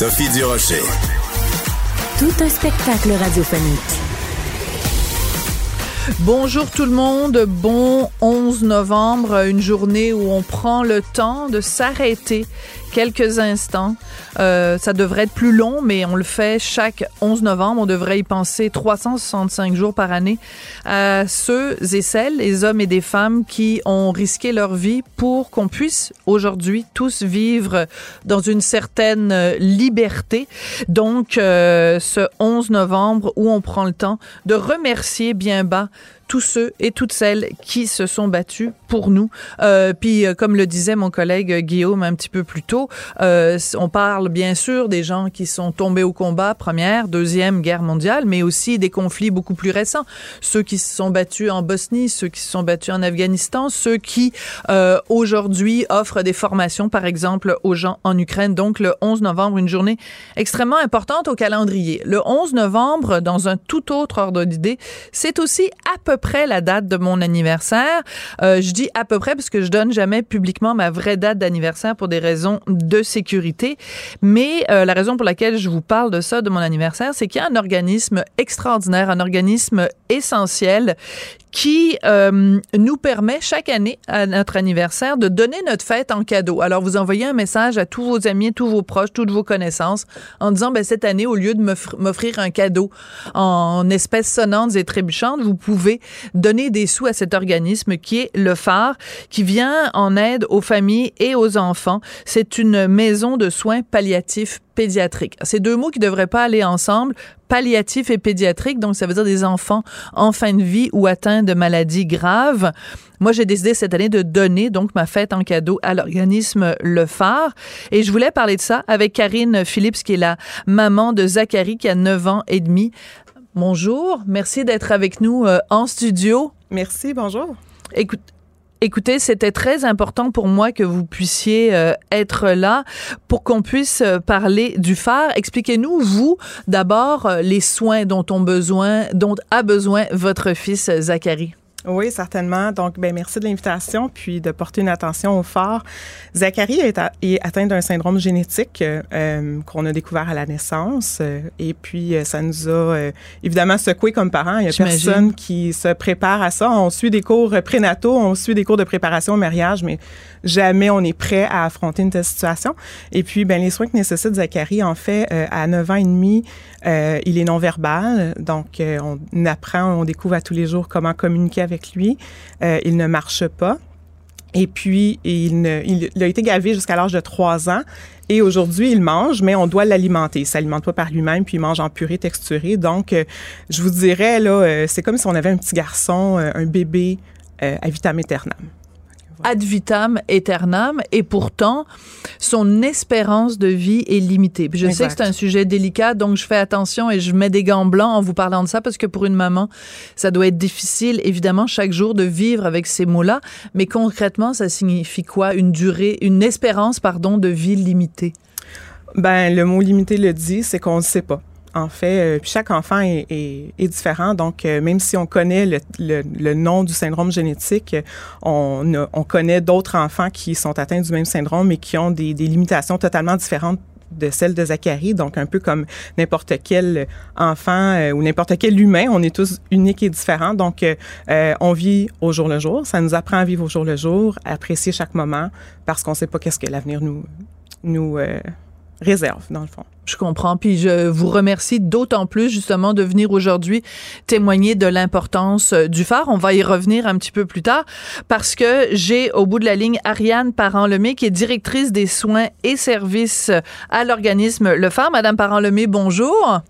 Sophie Durocher. Tout un spectacle radiophonique. Bonjour tout le monde, bon 11 novembre, une journée où on prend le temps de s'arrêter quelques instants. Euh, ça devrait être plus long, mais on le fait chaque 11 novembre. On devrait y penser 365 jours par année à ceux et celles, les hommes et des femmes qui ont risqué leur vie pour qu'on puisse aujourd'hui tous vivre dans une certaine liberté. Donc, euh, ce 11 novembre où on prend le temps de remercier bien bas tous ceux et toutes celles qui se sont battus pour nous. Euh, puis, euh, comme le disait mon collègue Guillaume un petit peu plus tôt, euh, on parle bien sûr des gens qui sont tombés au combat, première, deuxième guerre mondiale, mais aussi des conflits beaucoup plus récents. Ceux qui se sont battus en Bosnie, ceux qui se sont battus en Afghanistan, ceux qui euh, aujourd'hui offrent des formations, par exemple, aux gens en Ukraine. Donc, le 11 novembre, une journée extrêmement importante au calendrier. Le 11 novembre, dans un tout autre ordre d'idée, c'est aussi à peu près la date de mon anniversaire. Euh, je dis à peu près parce que je donne jamais publiquement ma vraie date d'anniversaire pour des raisons de sécurité. Mais euh, la raison pour laquelle je vous parle de ça, de mon anniversaire, c'est qu'il y a un organisme extraordinaire, un organisme essentiel qui euh, nous permet chaque année à notre anniversaire de donner notre fête en cadeau. Alors vous envoyez un message à tous vos amis, tous vos proches, toutes vos connaissances en disant ben cette année au lieu de m'offrir un cadeau en espèces sonnantes et trébuchantes, vous pouvez donner des sous à cet organisme qui est le phare qui vient en aide aux familles et aux enfants. C'est une maison de soins palliatifs pédiatriques. C'est deux mots qui devraient pas aller ensemble palliatif et pédiatrique, donc ça veut dire des enfants en fin de vie ou atteints de maladies graves. Moi, j'ai décidé cette année de donner donc ma fête en cadeau à l'organisme Le Phare. Et je voulais parler de ça avec Karine Phillips, qui est la maman de Zachary, qui a 9 ans et demi. Bonjour, merci d'être avec nous euh, en studio. Merci, bonjour. Écoute, Écoutez, c'était très important pour moi que vous puissiez euh, être là pour qu'on puisse euh, parler du phare. Expliquez-nous, vous, d'abord, euh, les soins dont, ont besoin, dont a besoin votre fils Zachary. Oui, certainement. Donc, ben merci de l'invitation, puis de porter une attention au phare. Zachary est, atteint d'un syndrome génétique euh, qu'on a découvert à la naissance, euh, et puis euh, ça nous a évidemment secoué comme parents. Il y a personne qui se prépare à ça. On suit des cours prénataux, on suit des cours de préparation au mariage, mais jamais on est prêt à affronter une telle situation. Et puis, ben les soins que nécessite Zachary, en fait, à 9 ans et demi, il est non verbal, donc on apprend, on découvre à tous les jours comment communiquer avec lui. Euh, il ne marche pas. Et puis, il, il, a été gavé jusqu'à l'âge de 3 ans. Et aujourd'hui, il mange, mais on doit l'alimenter. Il s'alimente pas par lui-même, puis il mange en purée texturée. Donc, euh, je vous dirais, là, euh, c'est comme si on avait un petit garçon, un bébé à vitam aeternam ad vitam aeternam et pourtant son espérance de vie est limitée. Puis je sais que c'est un sujet délicat donc je fais attention et je mets des gants blancs en vous parlant de ça parce que pour une maman, ça doit être difficile évidemment chaque jour de vivre avec ces mots-là, mais concrètement ça signifie quoi? Une durée une espérance pardon de vie limitée? Ben, le mot limité le dit, c'est qu'on ne sait pas en fait. Euh, chaque enfant est, différent. Donc, euh, même si on connaît le, nom du syndrome génétique, on, on connaît d'autres enfants qui sont atteints du même syndrome et qui ont des, limitations totalement différentes de celles de Zachary, donc un peu comme n'importe quel enfant euh, ou n'importe quel humain, on est tous uniques et différents. Donc, on vit au jour le jour. Ça nous apprend à vivre au jour le jour, à apprécier chaque moment, parce qu'on ne sait pas qu'est-ce que l'avenir nous réserve, dans le fond. Je comprends. Puis je vous remercie d'autant plus justement de venir aujourd'hui témoigner de l'importance euh, du phare. On va y revenir un petit peu plus tard parce que j'ai au bout de la ligne Ariane Parent-Lemay qui est directrice des soins et services à l'organisme Le Phare. Madame Parent-Lemay, bonjour.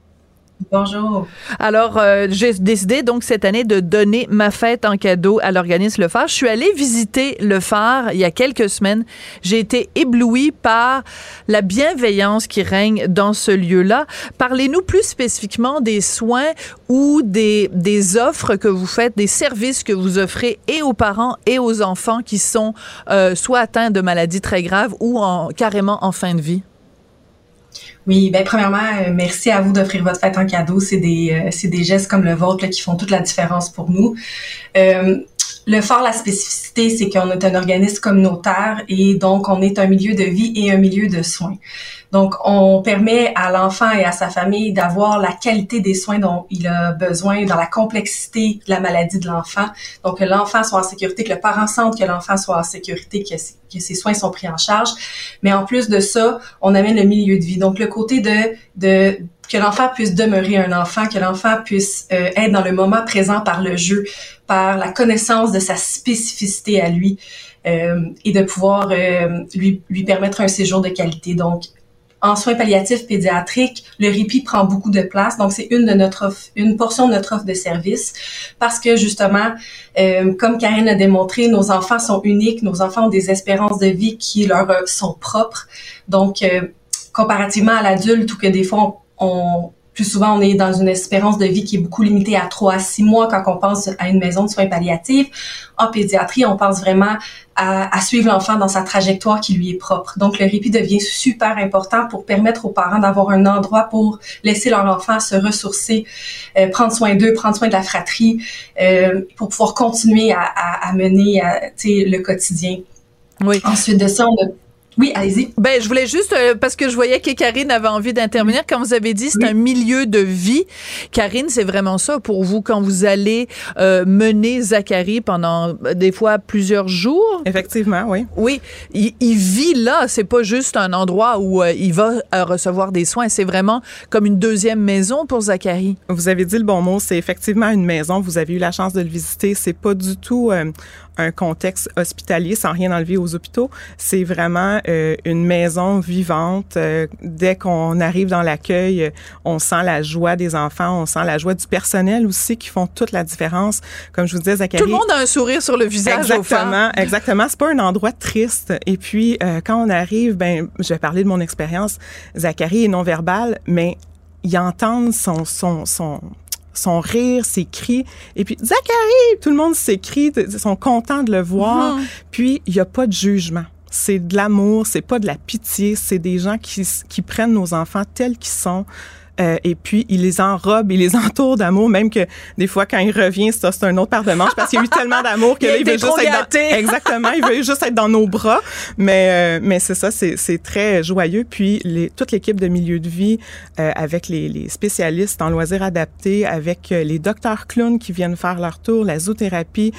Bonjour. Alors, euh, j'ai décidé donc cette année de donner ma fête en cadeau à l'organisme Le Phare. Je suis allée visiter Le Phare il y a quelques semaines. J'ai été éblouie par la bienveillance qui règne dans ce lieu-là. Parlez-nous plus spécifiquement des soins ou des, offres que vous faites, des services que vous offrez et aux parents et aux enfants qui sont euh, soit atteints de maladies très graves ou en, carrément en fin de vie. Oui, ben premièrement, euh, merci à vous d'offrir votre fête en cadeau. C'est des, euh, c'est des gestes comme le vôtre qui font toute la différence pour nous. Euh, le fort, la spécificité, c'est qu'on est un organisme communautaire et donc on est un milieu de vie et un milieu de soins. Donc, on permet à l'enfant et à sa famille d'avoir la qualité des soins dont il a besoin dans la complexité de la maladie de l'enfant. Donc, que l'enfant soit en sécurité, que le parent sente que l'enfant soit en sécurité, que, ses soins sont pris en charge. Mais en plus de ça, on amène le milieu de vie. Donc, le côté de, que l'enfant puisse demeurer un enfant, que l'enfant puisse euh, être dans le moment présent par le jeu, par la connaissance de sa spécificité à lui euh, et de pouvoir euh, lui, permettre un séjour de qualité. Donc, en soins palliatifs pédiatriques, le répit prend beaucoup de place. Donc, c'est une de notre offre, une portion de notre offre de service parce que justement, comme Karine a démontré, nos enfants sont uniques, nos enfants ont des espérances de vie qui leur sont propres. Donc, comparativement à l'adulte, ou que des fois on, on plus souvent, on est dans une espérance de vie qui est beaucoup limitée à 3 à 6 mois quand on pense à une maison de soins palliatifs. En pédiatrie, on pense vraiment à, à suivre l'enfant dans sa trajectoire qui lui est propre. Donc, le répit devient super important pour permettre aux parents d'avoir un endroit pour laisser leur enfant se ressourcer, euh, prendre soin d'eux, prendre soin de la fratrie, euh, pour pouvoir continuer à, à, à mener à, le quotidien. Oui. Ensuite de ça, on a oui, allez-y. Ben, je voulais juste, euh, parce que je voyais que Karine avait envie d'intervenir. Quand vous avez dit c'est un milieu de vie, Karine, c'est vraiment ça pour vous quand vous allez euh, mener Zachary pendant euh, des fois plusieurs jours? Effectivement, oui. Oui, il, il vit là. C'est pas juste un endroit où euh, il va euh, recevoir des soins. C'est vraiment comme une deuxième maison pour Zachary. Vous avez dit le bon mot. C'est effectivement une maison. Vous avez eu la chance de le visiter. C'est pas du tout euh, un contexte hospitalier, sans rien enlever aux hôpitaux. C'est vraiment euh, une maison vivante. Euh, dès qu'on arrive dans l'accueil, on sent la joie des enfants, on sent la joie du personnel aussi qui font toute la différence. Comme je vous disais, Zachary. Tout le monde a un sourire sur le visage. Exactement, exactement. C'est pas un endroit triste. Et puis, euh, quand on arrive, ben, je vais parler de mon expérience. Zachary est non-verbal, mais il entend son, son, son, son rire, ses cris. Et puis, Zachary! Tout le monde s'écrie, ils sont contents de le voir. Mhm. Puis, il n'y a pas de jugement. C'est de l'amour, c'est pas de la pitié, c'est des gens qui, qui prennent nos enfants tels qu'ils sont. Euh, et puis, il les enrobe, il les entoure d'amour, même que des fois, quand il revient, ça, c'est un autre paire de manches parce qu'il y a eu tellement d'amour que Il là, veut juste être dans... Exactement, il veut juste être dans nos bras. Mais, euh, mais c'est ça, c'est c'est très joyeux. Puis, les, toute l'équipe de milieu de vie, euh, avec les, les spécialistes en loisirs adaptés, avec euh, les docteurs clowns qui viennent faire leur tour, la zoothérapie,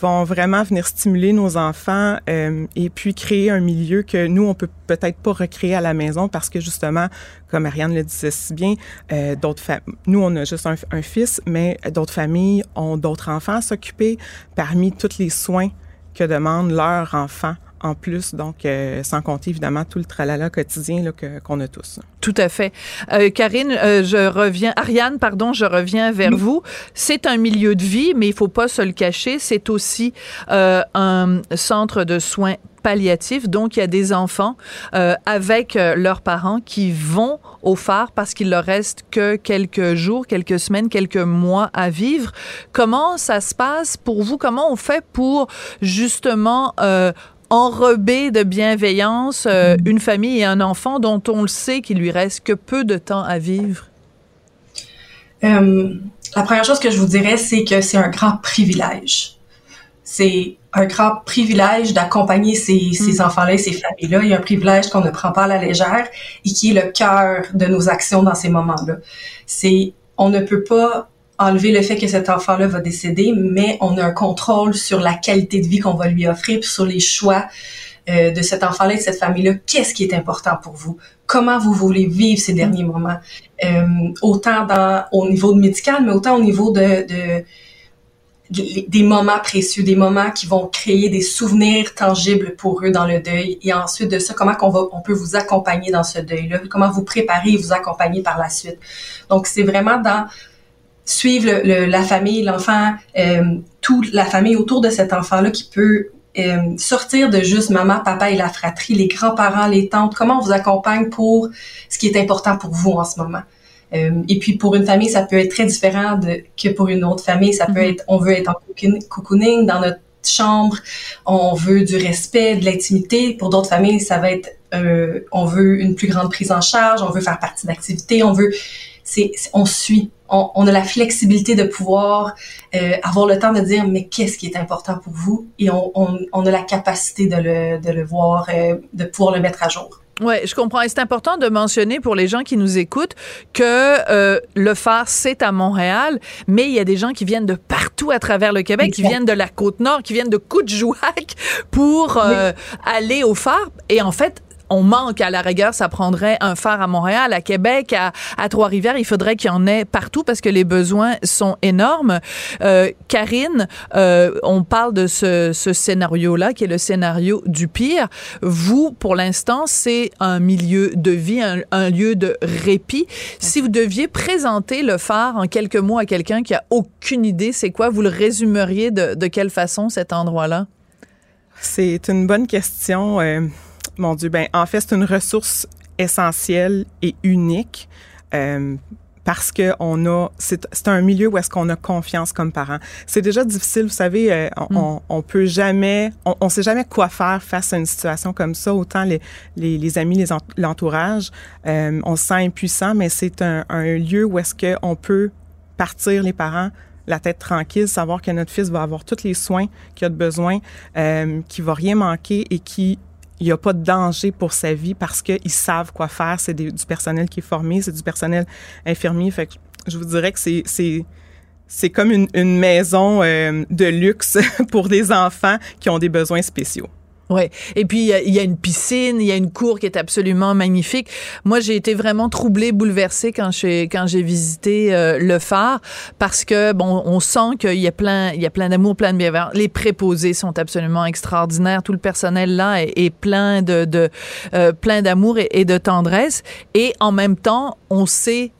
vont vraiment venir stimuler nos enfants euh, et puis créer un milieu que nous, on peut peut-être pas recréer à la maison parce que justement, comme Ariane le disait si bien, euh, d'autres nous, on a juste un, un fils, mais d'autres familles ont d'autres enfants à s'occuper parmi tous les soins que demandent leurs enfants en plus, donc euh, sans compter évidemment tout le tralala quotidien là, que- qu'on a tous. Tout à fait. Euh, Karine, euh, je reviens, Ariane, pardon, je reviens vers vous. C'est un milieu de vie, mais il faut pas se le cacher. C'est aussi euh, un centre de soins palliatifs. Donc, il y a des enfants euh, avec euh, leurs parents qui vont au phare parce qu'il leur reste que quelques jours, quelques semaines, quelques mois à vivre. Comment ça se passe pour vous? Comment on fait pour justement enrober de bienveillance euh, une famille et un enfant dont on le sait qu'il lui reste que peu de temps à vivre? Euh, la première chose que je vous dirais, c'est que c'est un grand privilège. C'est un grand privilège d'accompagner ces, ces enfants-là et ces familles-là. Il y a un privilège qu'on ne prend pas à la légère et qui est le cœur de nos actions dans ces moments-là. C'est, on ne peut pas enlever le fait que cet enfant-là va décéder, mais on a un contrôle sur la qualité de vie qu'on va lui offrir, puis sur les choix euh, de cet enfant-là et de cette famille-là. Qu'est-ce qui est important pour vous? Comment vous voulez vivre ces derniers moments? Euh, autant dans, au niveau médical, mais autant au niveau de, de des moments précieux, des moments qui vont créer des souvenirs tangibles pour eux dans le deuil. Et ensuite de ça, comment qu'on va, on peut vous accompagner dans ce deuil-là, comment vous préparer et vous accompagner par la suite? Donc, c'est vraiment dans suivre le, la famille, l'enfant, euh, toute la famille autour de cet enfant-là qui peut euh, sortir de juste maman, papa et la fratrie, les grands-parents, les tantes, comment on vous accompagne pour ce qui est important pour vous en ce moment? Euh, et puis pour une famille, ça peut être très différent de, que pour une autre famille. Ça peut mm-hmm. être, on veut être en cocooning dans notre chambre, on veut du respect, de l'intimité. Pour d'autres familles, ça va être, euh, on veut une plus grande prise en charge, on veut faire partie d'activités, on veut, c'est, on suit on, a la flexibilité de pouvoir euh, avoir le temps de dire mais qu'est-ce qui est important pour vous? Et on, a la capacité de le, de le voir, euh, de pouvoir le mettre à jour. Oui, je comprends. Et c'est important de mentionner pour les gens qui nous écoutent que euh, le phare, c'est à Montréal, mais il y a des gens qui viennent de partout à travers le Québec, qui viennent de la Côte-Nord, qui viennent de Coutjouac pour aller au phare. Et en fait, on manque à la rigueur, ça prendrait un phare à Montréal, à Québec, à, Trois-Rivières. Il faudrait qu'il y en ait partout parce que les besoins sont énormes. Euh, Karine, euh, on parle de ce, scénario-là qui est le scénario du pire. Vous, pour l'instant, c'est un milieu de vie, un, lieu de répit. Si vous deviez présenter le phare en quelques mots à quelqu'un qui a aucune idée, c'est quoi? Vous le résumeriez de, de quelle façon cet endroit-là? C'est une bonne question. Euh, mon Dieu, ben en fait, c'est une ressource essentielle et unique. Euh, parce que on a c'est un milieu où est-ce qu'on a confiance comme parents. C'est déjà difficile, vous savez, euh, on, mm. on, peut jamais, on, on, sait jamais quoi faire face à une situation comme ça. Autant les les, les amis, les l'entourage, euh, on se sent impuissant, mais c'est un, un lieu où est-ce que on peut partir les parents la tête tranquille, savoir que notre fils va avoir tous les soins qu'il a de besoin, euh, qu'il va rien manquer et qui il n'y a pas de danger pour sa vie parce qu'ils savent quoi faire. C'est du personnel qui est formé, c'est du personnel infirmier. Fait que je vous dirais que c'est comme une, une maison euh, de luxe pour des enfants qui ont des besoins spéciaux. Ouais. Et puis il y, a une piscine, il y a une cour qui est absolument magnifique. Moi, j'ai été vraiment troublée, bouleversée quand j'ai quand j'ai visité euh, le phare parce que bon, on sent qu'il y a plein il y a plein d'amour, plein de bienveillance. Les préposés sont absolument extraordinaires. Tout le personnel là est, plein de, de euh, plein d'amour et de tendresse. Et en même temps, on sait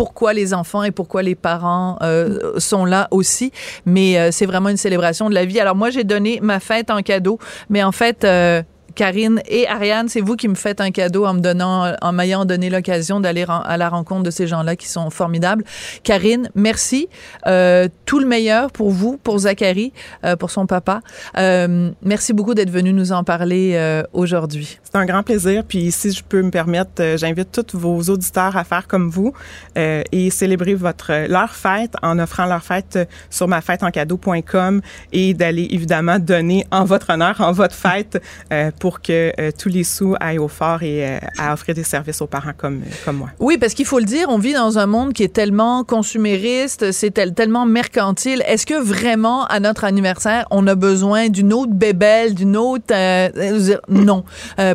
pourquoi les enfants et pourquoi les parents euh, sont là aussi. Mais euh, c'est vraiment une célébration de la vie. Alors moi, j'ai donné ma fête en cadeau, mais en fait, euh, Karine et Ariane, c'est vous qui me faites un cadeau en me donnant, en m'ayant donné l'occasion d'aller à la rencontre de ces gens-là qui sont formidables. Karine, merci. Euh, tout le meilleur pour vous, pour Zachary, euh, pour son papa. Euh, merci beaucoup d'être venu nous en parler aujourd'hui. C'est un grand plaisir. Puis si je peux me permettre, j'invite tous vos auditeurs à faire comme vous et célébrer votre leur fête en offrant leur fête sur ma fête en cadeau.com et d'aller évidemment donner en votre honneur, en votre fête pour que euh, tous les sous aillent au fort et euh, à offrir des services aux parents comme, comme moi. Oui, parce qu'il faut le dire, on vit dans un monde qui est tellement consumériste, c'est tellement mercantile. Est-ce que vraiment, à notre anniversaire, on a besoin d'une autre bébelle, d'une autre... Euh, non.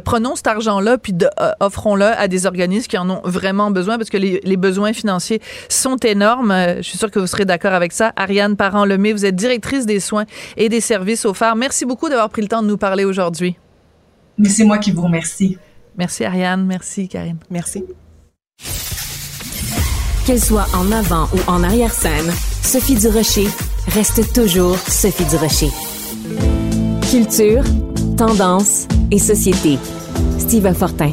prenons cet argent-là, puis offrons-le à des organismes qui en ont vraiment besoin, parce que les besoins financiers sont énormes. je suis sûre que vous serez d'accord avec ça. Ariane Parent-Lemay, vous êtes directrice des soins et des services au phare. Merci beaucoup d'avoir pris le temps de nous parler aujourd'hui. Mais c'est moi qui vous remercie. Merci Ariane, merci Karine. Merci. Qu'elle soit en avant ou en arrière-scène, Sophie Durocher reste toujours Sophie Durocher. Culture, tendance et société. Steve Fortin.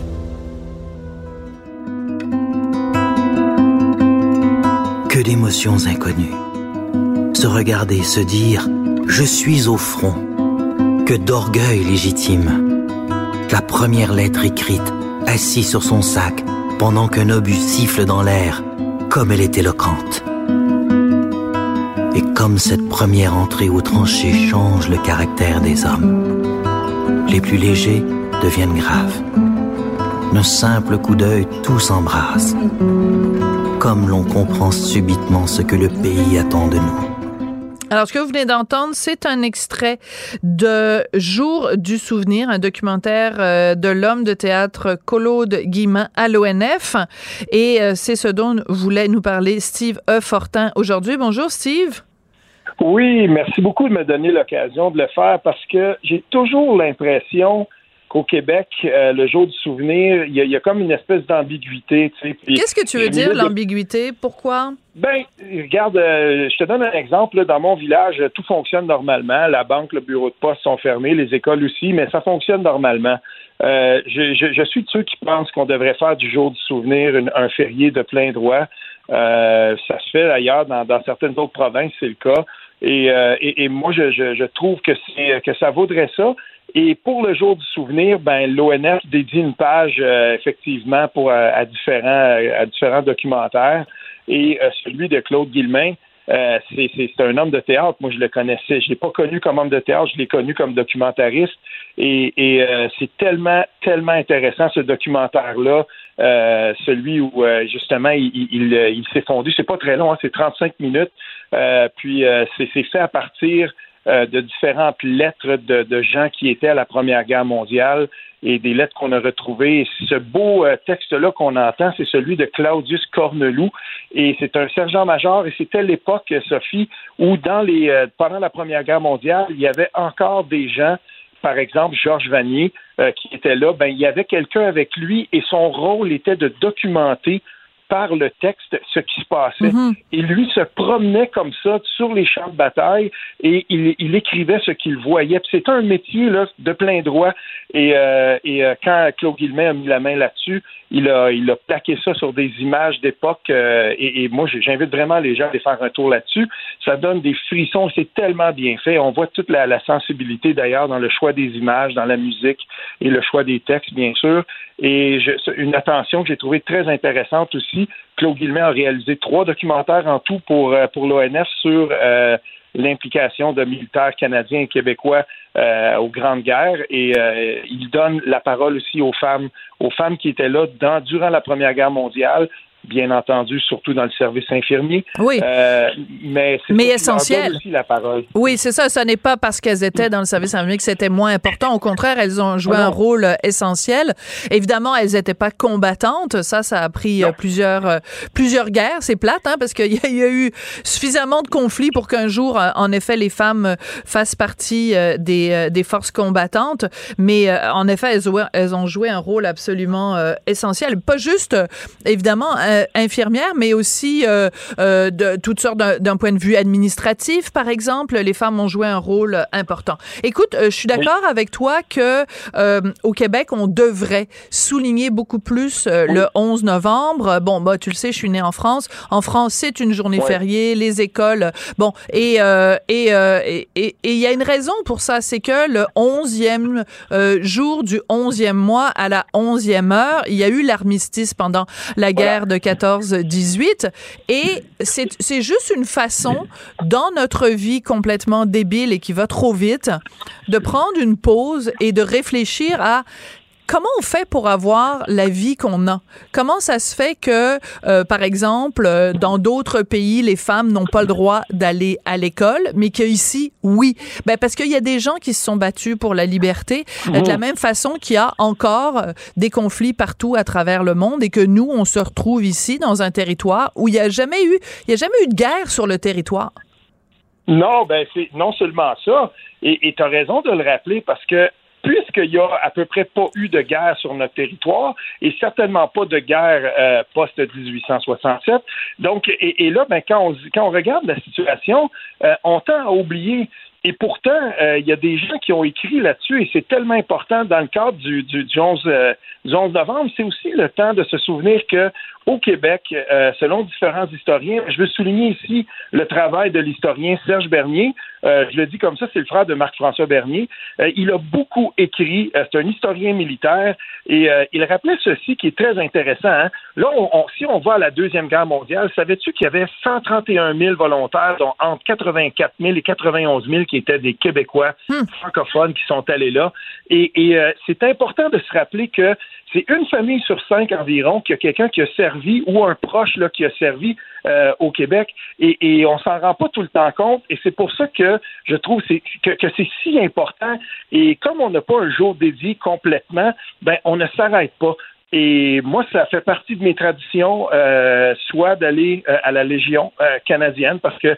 Que d'émotions inconnues. Se regarder, se dire ⁇ Je suis au front ⁇ Que d'orgueil légitime la première lettre écrite, assis sur son sac, pendant qu'un obus siffle dans l'air, comme elle est éloquente. Et comme cette première entrée au tranché change le caractère des hommes, les plus légers deviennent graves. D'un simple coup d'œil, tout s'embrase. Comme l'on comprend subitement ce que le pays attend de nous. Alors, ce que vous venez d'entendre, c'est un extrait de Jour du souvenir, un documentaire euh, de l'homme de théâtre Claude Guiman à l'ONF. Et euh, c'est ce dont voulait nous parler Steve E. Fortin aujourd'hui. Bonjour, Steve. Oui, merci beaucoup de me donner l'occasion de le faire parce que j'ai toujours l'impression qu'au Québec, euh, le jour du souvenir, il y, a comme une espèce d'ambiguïté. Qu'est-ce que tu veux dire, l'ambiguïté? Pourquoi? Ben, regarde, euh, je te donne un exemple. Dans mon village, tout fonctionne normalement. La banque, le bureau de poste sont fermés, les écoles aussi, mais ça fonctionne normalement. Euh, je, suis de ceux qui pensent qu'on devrait faire du jour du souvenir un férié de plein droit. ça se fait d'ailleurs dans, certaines autres provinces, c'est le cas. Et, moi, je, je trouve que, que ça vaudrait ça. Et pour le jour du souvenir, ben l'ONF dédie une page euh, effectivement pour euh, à différents à différents documentaires. Et euh, celui de Claude Guillemin, c'est un homme de théâtre. Moi, je le connaissais. Je l'ai pas connu comme homme de théâtre, je l'ai connu comme documentariste. Et, et c'est tellement, tellement intéressant ce documentaire-là. celui où justement il, il, il s'est fondu. C'est pas très long, hein, c'est 35 minutes. puis c'est fait à partir euh, de différentes lettres de, gens qui étaient à la Première Guerre mondiale et des lettres qu'on a retrouvées. ce beau euh, texte-là qu'on entend, c'est celui de Claudius Corneloup, et c'est un sergent-major, et c'était l'époque, Sophie, où dans les euh, pendant la Première Guerre mondiale, il y avait encore des gens par exemple, Georges Vanier, qui était là, ben, il y avait quelqu'un avec lui et son rôle était de documenter par le texte ce qui se passait. Mhm. Et lui se promenait comme ça sur les champs de bataille et il, écrivait ce qu'il voyait. C'est un métier là, de plein droit. Et, euh, et euh, quand Claude Guillemin a mis la main là-dessus, il a, il a plaqué ça sur des images d'époque. Euh, et, moi, j'invite vraiment les gens à aller faire un tour là-dessus. Ça donne des frissons. C'est tellement bien fait. On voit toute la, la sensibilité d'ailleurs dans le choix des images, dans la musique et le choix des textes, bien sûr. Et je, une attention que j'ai trouvée très intéressante aussi. Claude Guillemin a réalisé trois documentaires en tout pour, euh, pour l'ONF sur euh, l'implication de militaires canadiens et québécois euh, aux grandes guerres. Et il donne la parole aussi aux femmes, aux femmes qui étaient là durant la Première Guerre mondiale, bien entendu, surtout dans le service infirmier. Oui. Euh, mais mais essentiel. Aussi la parole. Oui, c'est ça. Ce n'est pas parce qu'elles étaient dans le service infirmier que c'était moins important. Au contraire, elles ont joué ah un rôle euh, essentiel. Évidemment, elles n'étaient pas combattantes. Ça, ça a pris euh, plusieurs plusieurs guerres. C'est plate, hein, parce qu'il y, y, a eu suffisamment de conflits pour qu'un jour, en effet, les femmes fassent partie des, des forces combattantes. Mais en effet, elles, elles, ont joué un rôle absolument essentiel. Pas juste, évidemment euh, infirmières, mais aussi euh, euh, de toutes sortes d'un point de vue administratif, par exemple. Les femmes ont joué un rôle important. Écoute, je suis d'accord avec toi que au Québec, on devrait souligner beaucoup plus le 11 novembre. Bon, bah tu le sais, je suis née en France. En France, c'est une journée fériée, les écoles. Bon, et et et il y a une raison pour ça, c'est que le 11e jour du 11e mois à la 11e heure, il y a eu l'armistice pendant la guerre de 14-18. Et c'est juste une façon, dans notre vie complètement débile et qui va trop vite, de prendre une pause et de réfléchir à comment on fait pour avoir la vie qu'on a? Comment ça se fait que, euh, par exemple, euh, dans d'autres pays, les femmes n'ont pas le droit d'aller à l'école, mais qu'ici, oui? Ben, parce qu'il y a des gens qui se sont battus pour la liberté, de la mmh. même façon qu'il y a encore euh, des conflits partout à travers le monde et que nous, on se retrouve ici dans un territoire où il n'y a jamais eu, il y a jamais eu de guerre sur le territoire. Non, ben c'est non seulement ça, et tu as raison de le rappeler parce que puisqu'il y a à peu près pas eu de guerre sur notre territoire et certainement pas de guerre euh, post-1867. Donc, et, là, ben, quand, on, quand on regarde la situation, euh, on tend à oublier et pourtant, euh, il y a des gens qui ont écrit là-dessus et c'est tellement important dans le cadre du, du, du 11, 11 novembre. C'est aussi le temps de se souvenir que au Québec, euh, selon différents historiens, je veux souligner ici le travail de l'historien Serge Bernier. Euh, je le dis comme ça, c'est le frère de Marc-François Bernier. Euh, il a beaucoup écrit, c'est un historien militaire, et il rappelait ceci qui est très intéressant. Hein. Là, on, si on va à la Deuxième Guerre mondiale, savais-tu qu'il y avait 131 000 volontaires, dont entre 84 000 et 91 000 qui étaient des Québécois hmm. francophones qui sont allés là. Et, et c'est important de se rappeler que c'est une famille sur cinq environ qui a quelqu'un qui a servi ou un proche là, qui a servi euh, au Québec. Et, et on s'en rend pas tout le temps compte. Et c'est pour ça que je trouve que, que c'est si important. Et comme on n'a pas un jour dédié complètement, ben on ne s'arrête pas Et moi, ça fait partie de mes traditions, euh, soit d'aller euh, à la Légion euh, canadienne, parce que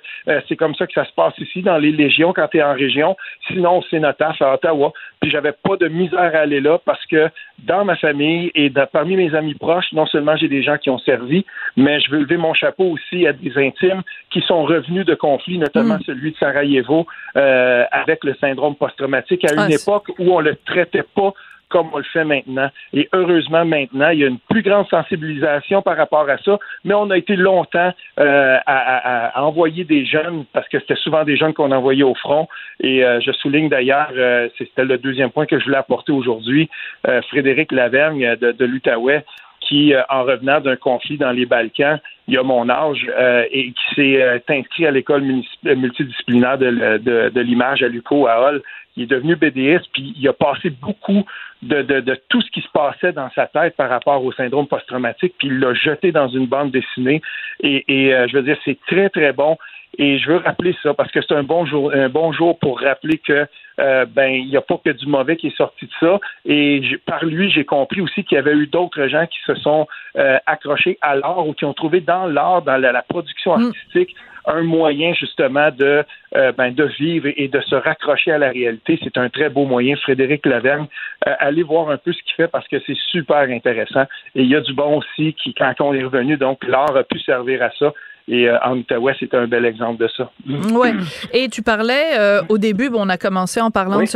c'est comme ça que ça se passe ici, dans les légions, quand tu es en région. Sinon, c'est notaf à Ottawa. Puis j'avais pas de misère à aller là, parce que dans ma famille et parmi mes amis proches, non seulement j'ai des gens qui ont servi, mais je veux lever mon chapeau aussi à des intimes qui sont revenus de conflits, notamment mm. celui de Sarajevo, avec le syndrome post-traumatique, à une ah, époque où on le traitait pas comme on le fait maintenant. Et heureusement, maintenant, il y a une plus grande sensibilisation par rapport à ça, mais on a été longtemps euh, à, envoyer des jeunes, parce que c'était souvent des jeunes qu'on envoyait au front. Et euh, je souligne d'ailleurs, euh, c'était le deuxième point que je voulais apporter aujourd'hui, Frédéric Lavergne de, de qui, en revenant d'un conflit dans les Balkans, il a mon âge et qui s'est inscrit à l'école multidisciplinaire de, de, de l'image à l'UCO à Hall. Il est devenu BDS, puis il a passé beaucoup de, tout ce qui se passait dans sa tête par rapport au syndrome post-traumatique, puis il l'a jeté dans une bande dessinée. Et, euh, je veux dire, c'est très, très bon. Et je veux rappeler ça parce que c'est un bon jour, un bon jour pour rappeler que euh, ben il n'y a pas que du mauvais qui est sorti de ça. Et par lui, j'ai compris aussi qu'il y avait eu d'autres gens qui se sont euh, accrochés à l'art ou qui ont trouvé dans l'art, dans la, production mm. artistique, un moyen justement de euh, ben, de vivre et de se raccrocher à la réalité. C'est un très beau moyen. Frédéric Lavergne, euh, allez voir un peu ce qu'il fait parce que c'est super intéressant. Et il y a du bon aussi qui, quand on est revenu, donc l'art a pu servir à ça. Et euh, en Outaouais, c'est un bel exemple de ça. Oui. Et tu parlais euh, au début, bon, on a commencé en parlant de,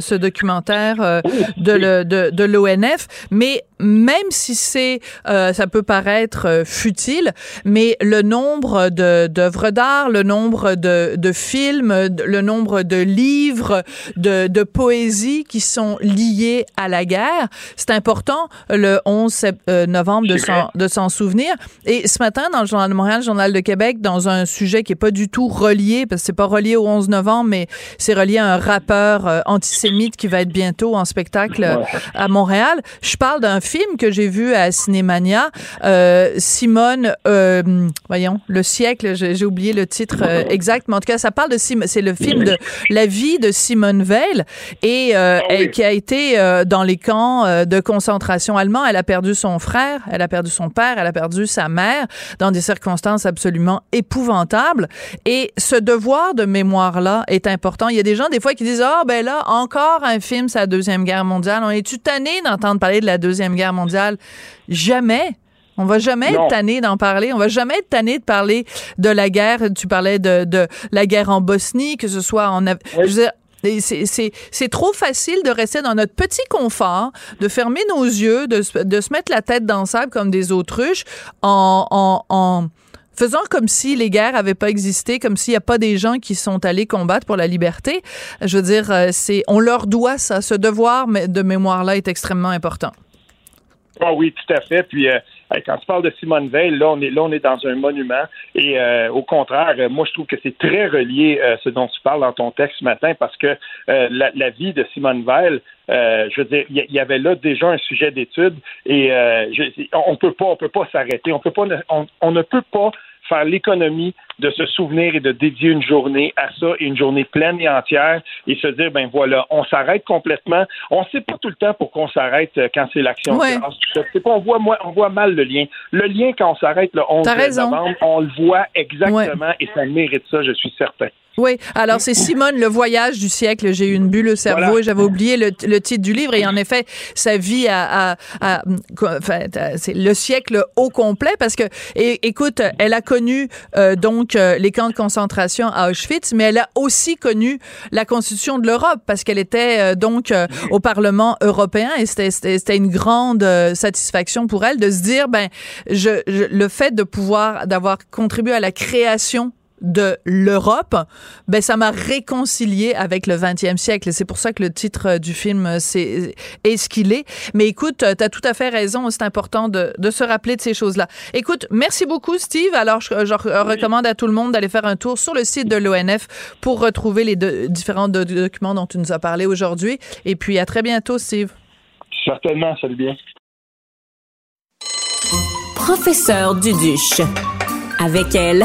ce, documentaire euh, de, de, de l'ONF, mais même si c'est, ça peut paraître futile, mais le nombre de, d'œuvres d'art, le nombre de, de films, le nombre de livres, de, de poésie qui sont liés à la guerre, c'est important le 11 novembre de s'en, de s'en souvenir. Et ce matin, dans le Journal de Montréal, le Journal de Québec dans un sujet qui est pas du tout relié, parce que c'est pas relié au 11 novembre, mais c'est relié à un rappeur euh, antisémite qui va être bientôt en spectacle euh, à Montréal. Je parle d'un film que j'ai vu à Cinémania, euh, Simone, voyons, le siècle, j'ai oublié le titre exact, mais en tout cas, ça parle de c'est le film de la vie de Simone Veil et ah qui a été dans les camps de concentration allemands. Elle a perdu son frère, elle a perdu son père, elle a perdu sa mère dans des circonstances absolument épouvantable. Et ce devoir de mémoire-là est important. Il y a des gens, des fois, qui disent, ah, ben là, encore un film sur la Deuxième Guerre mondiale. On est-tu tanné d'entendre parler de la Deuxième Guerre mondiale? Jamais. On va jamais être tanné d'en parler. On va jamais être tanné de parler de la guerre. Tu parlais de, de la guerre en Bosnie, que ce soit en... C'est trop facile de rester dans notre petit confort, de fermer nos yeux, de, de se mettre la tête dans le sable comme des autruches en, en, en Faisons comme si les guerres n'avaient pas existé, comme s'il n'y a pas des gens qui sont allés combattre pour la liberté. Je veux dire, euh, c'est, on leur doit ça. Ce devoir de mémoire-là est extrêmement important. Ah oui, tout à fait. Puis euh, quand tu parles de Simone Veil, là on est là on est dans un monument. Et euh, au contraire, moi je trouve que c'est très relié ce dont tu parles dans ton texte ce matin parce que la, vie de Simone Veil, je veux dire, il y, avait là déjà un sujet d'étude et on peut pas on peut pas s'arrêter. On peut pas on ne peut pas faire l'économie de se souvenir et de dédier une journée à ça, et une journée pleine et entière, et se dire, ben voilà, on s'arrête complètement. On ne sait pas tout le temps pour qu'on s'arrête euh, quand c'est l'action ouais. pas, on voit, on voit mal le lien. Le lien, quand on s'arrête le 11 novembre, on le voit exactement, et ça mérite ça, je suis certain. Oui, alors c'est Simone, le voyage du siècle. J'ai eu une bulle au cerveau et j'avais oublié le, titre du livre. Et en effet, sa vie à, enfin, c'est le siècle au complet parce que, écoute, elle a connu euh, donc euh, les camps de concentration à Auschwitz, mais elle a aussi connu la constitution de l'Europe parce qu'elle était euh, donc au Parlement européen et c'était une grande satisfaction pour elle de se dire, ben, je, le fait de pouvoir d'avoir contribué à la création de l'Europe, ben ça m'a réconcilié avec le 20e siècle. C'est pour ça que le titre euh, du film euh, c'est est ce qu'il est. Mais écoute, euh, tu as tout à fait raison, c'est important de, de, se rappeler de ces choses-là. Écoute, merci beaucoup Steve. Alors je, recommande à tout le monde d'aller faire un tour sur le site de l'ONF pour retrouver les différents documents dont tu nous as parlé aujourd'hui. Et puis à très bientôt Steve. Certainement, salut bien. Professeur Duduche. Avec elle,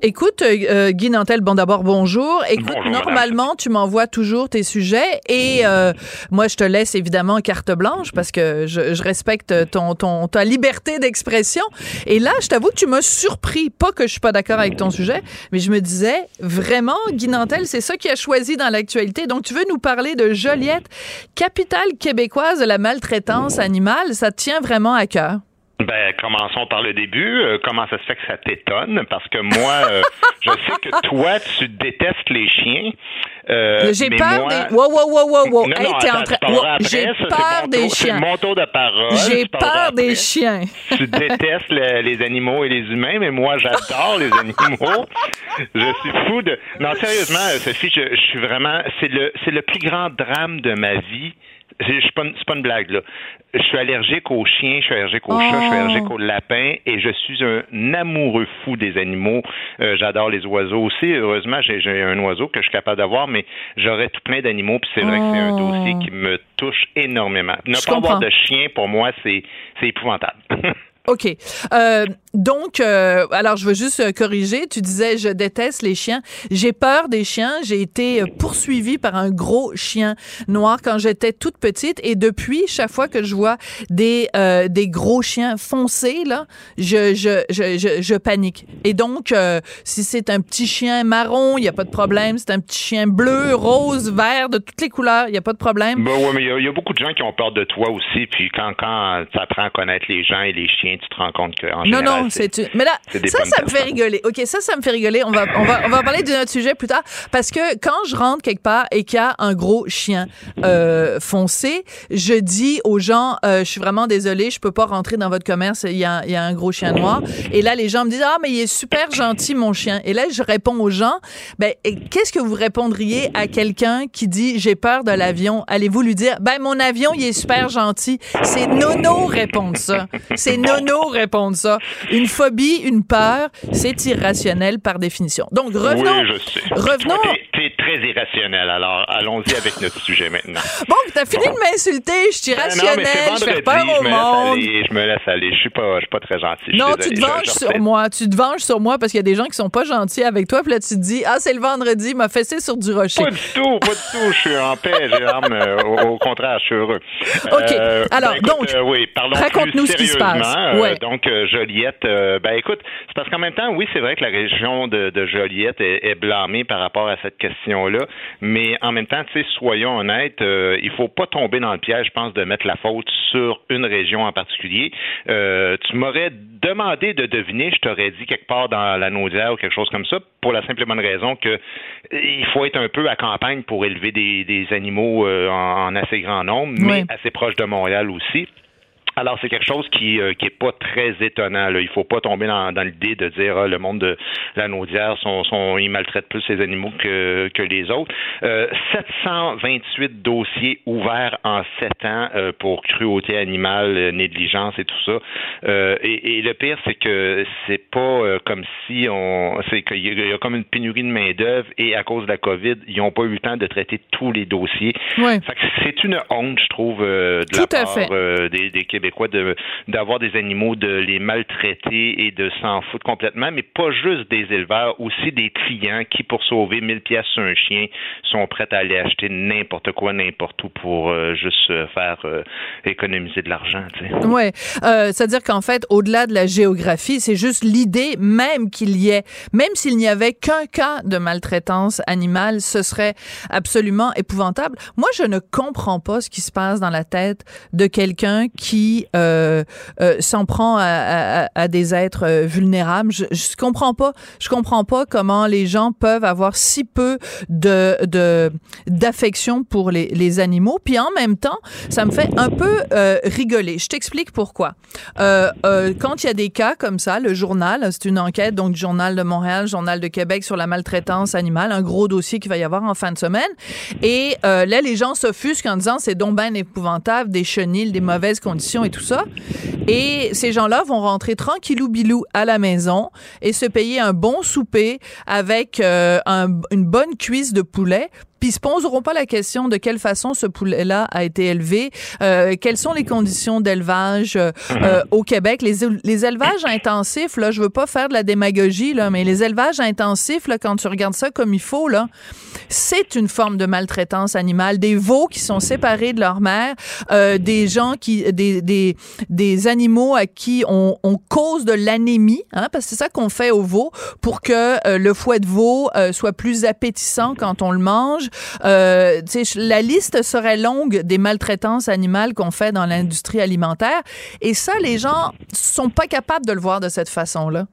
Écoute, euh, euh, Guy Nantel, bon d'abord bonjour. Écoute, Bonjour, normalement, tu m'envoies toujours tes sujets et euh, moi, je te laisse évidemment carte blanche parce que je, je respecte ton, ton, ta liberté d'expression. Et là, je t'avoue que tu m'as surpris. Pas que je suis pas d'accord avec ton sujet, mais je me disais, vraiment, Guy Nantel, c'est ça qui a choisi dans l'actualité. Donc, tu veux nous parler de Joliette, capitale québécoise de la maltraitance animale. Ça te tient vraiment à cœur? Ben, commençons par le début. Euh, comment ça se fait que ça t'étonne? Parce que moi, euh, je sais que toi, tu détestes les chiens. Euh, J'ai peur moi- des. Wow, wow, wow, wow, wow. Non, Hey, non, t'es en train- Wow, J'ai peur mon des chiens. mon tour de parole. J'ai peur des chiens. tu détestes le- les animaux et les humains, mais moi, j'adore les animaux. Je suis fou de. Non, sérieusement, Sophie, je, je suis vraiment. C'est le, c'est le plus grand drame de ma vie. C'est je suis pas, pas une blague, là. Je suis allergique aux chiens, je suis allergique aux chats, je suis Oh. allergique aux lapins et je suis un amoureux fou des animaux. Euh, J'adore les oiseaux aussi. Heureusement, j'ai j'ai un oiseau que je suis capable d'avoir, mais j'aurais tout plein d'animaux, puis c'est vrai que c'est un Oh. dossier qui me touche énormément. Ne Je pas avoir de chien, pour moi, c'est c'est épouvantable. OK. Euh, donc, euh, alors, je veux juste euh, corriger. Tu disais, je déteste les chiens. J'ai peur des chiens. J'ai été euh, poursuivie par un gros chien noir quand j'étais toute petite. Et depuis, chaque fois que je vois des, euh, des gros chiens foncés, là, je, je, je, je, panique. Et donc, euh, si c'est un petit chien marron, il n'y a pas de problème. C'est un petit chien bleu, rose, vert, de toutes les couleurs, il n'y a pas de problème. Ben ouais, mais il y a- beaucoup de gens qui ont peur de toi aussi. Puis quand, quand tu apprends à connaître les gens et les chiens, tu te rends compte qu'en Non, général, non, c'est une- Mais là, ça, ça me fait rigoler. OK, ça, ça me fait rigoler. On va, on va, on va parler d'un autre sujet plus tard. Parce que quand je rentre quelque part et qu'il y a un gros chien euh, foncé, je dis aux gens, euh, je suis vraiment désolée, je peux pas rentrer dans votre commerce, il y a, il y a un gros chien noir. Et là, les gens me disent, ah, mais il est super gentil, mon chien. Et là, je réponds aux gens, ben, qu'est-ce que vous répondriez à quelqu'un qui dit, j'ai peur de l'avion? Allez-vous lui dire, ben, mon avion, il est super gentil. C'est nono répondre ça. C'est nono répondre ça. Une phobie, une peur, c'est irrationnel par définition. Donc, revenons. Oui, je sais. revenons- t'es- très irrationnel. Alors, allons-y avec notre sujet maintenant. Bon, t'as fini de m'insulter, je suis Ben c'est je fais peur au je me laisse monde. aller, je me laisse aller. Je suis pas, je suis pas très gentil. Non, tu te venges je sur moi. Tu te venges sur moi parce qu'il y a des gens qui sont pas gentils avec toi. Puis là, tu te dis, ah, c'est le vendredi, m'a fessé sur du rocher. Pas du tout, pas du tout. Je suis en paix, j'ai l'arme. euh, au, au contraire, je suis heureux. OK. Euh, Alors, ben, écoute, donc, euh, oui, raconte-nous ce qui se passe. Euh, donc, euh, Joliette, euh, ben écoute, c'est parce qu'en même temps, oui, c'est vrai que la région de, de Joliette est, est blâmée par rapport à cette question-là, mais en même temps, tu sais, soyons honnêtes, euh, il faut pas tomber dans le piège, je pense, de mettre la faute sur une région en particulier. Tu m'aurais demandé de deviner, je t'aurais dit quelque part dans la Naudière ou quelque chose comme ça, pour la simple et bonne raison que il faut être un peu à campagne pour élever des, des animaux en, en assez grand nombre, mais Ouais. assez proche de Montréal aussi. Alors, c'est quelque chose qui euh, qui est pas très étonnant. Là. Il faut pas tomber dans, dans l'idée de dire ah, le monde de la Naudière sont, sont ils maltraitent plus les animaux que, que les autres. Euh, 728 dossiers ouverts en sept ans euh, pour cruauté animale, euh, négligence et tout ça. Euh, et, et le pire, c'est que c'est pas euh, comme si on c'est qu'il y, y a comme une pénurie de main d'œuvre et à cause de la COVID, ils n'ont pas eu le temps de traiter tous les dossiers. Ouais. Fait que c'est une honte, je trouve, euh, de Tout la part fait. euh, des, des Québécois de d'avoir des animaux, de les maltraiter et de s'en foutre complètement, mais pas juste des éleveurs, aussi des clients qui, pour sauver 1000 pièces sur un chien, sont prêts à aller acheter n'importe quoi, n'importe où pour euh, juste faire euh, économiser de l'argent. Ouais, euh, c'est-à-dire qu'en fait, au-delà de la géographie, c'est juste l'idée même qu'il y ait, même s'il n'y avait qu'un cas de maltraitance animale, ce serait absolument épouvantable. Moi, je ne comprends pas ce qui se passe dans la tête de quelqu'un qui euh, euh, s'en prend à, des êtres euh, vulnérables. Je, je comprends pas. Je comprends pas comment les gens peuvent avoir si peu de d'affection pour les, les, animaux. Puis en même temps, ça me fait un peu rigoler. Je t'explique pourquoi. quand il y a des cas comme ça, le journal, c'est une enquête donc du journal de Montréal, journal de Québec sur la maltraitance animale, un gros dossier qui va y avoir en fin de semaine. Et là, les gens s'offusquent en disant c'est donc ben épouvantable, des chenilles, des mauvaises conditions et tout ça. Et ces gens-là vont rentrer tranquillou bilou à la maison et se payer un bon souper avec euh, une bonne cuisse de poulet puis ils se poseront pas la question de quelle façon ce poulet-là a été élevé, euh, quelles sont les conditions d'élevage euh, au Québec? Les, les élevages intensifs, là, je veux pas faire de la démagogie, là, mais les élevages intensifs, là, quand tu regardes ça comme il faut, là, c'est une forme de maltraitance animale. Des veaux qui sont séparés de leur mère, euh, des gens qui, des, des, des animaux à qui on, on cause de l'anémie, hein, parce que c'est ça qu'on fait aux veaux pour que euh, le fouet de veau soit plus appétissant quand on le mange. Euh, la liste serait longue des maltraitances animales qu'on fait dans l'industrie alimentaire. Et ça, les gens sont pas capables de le voir de cette façon-là.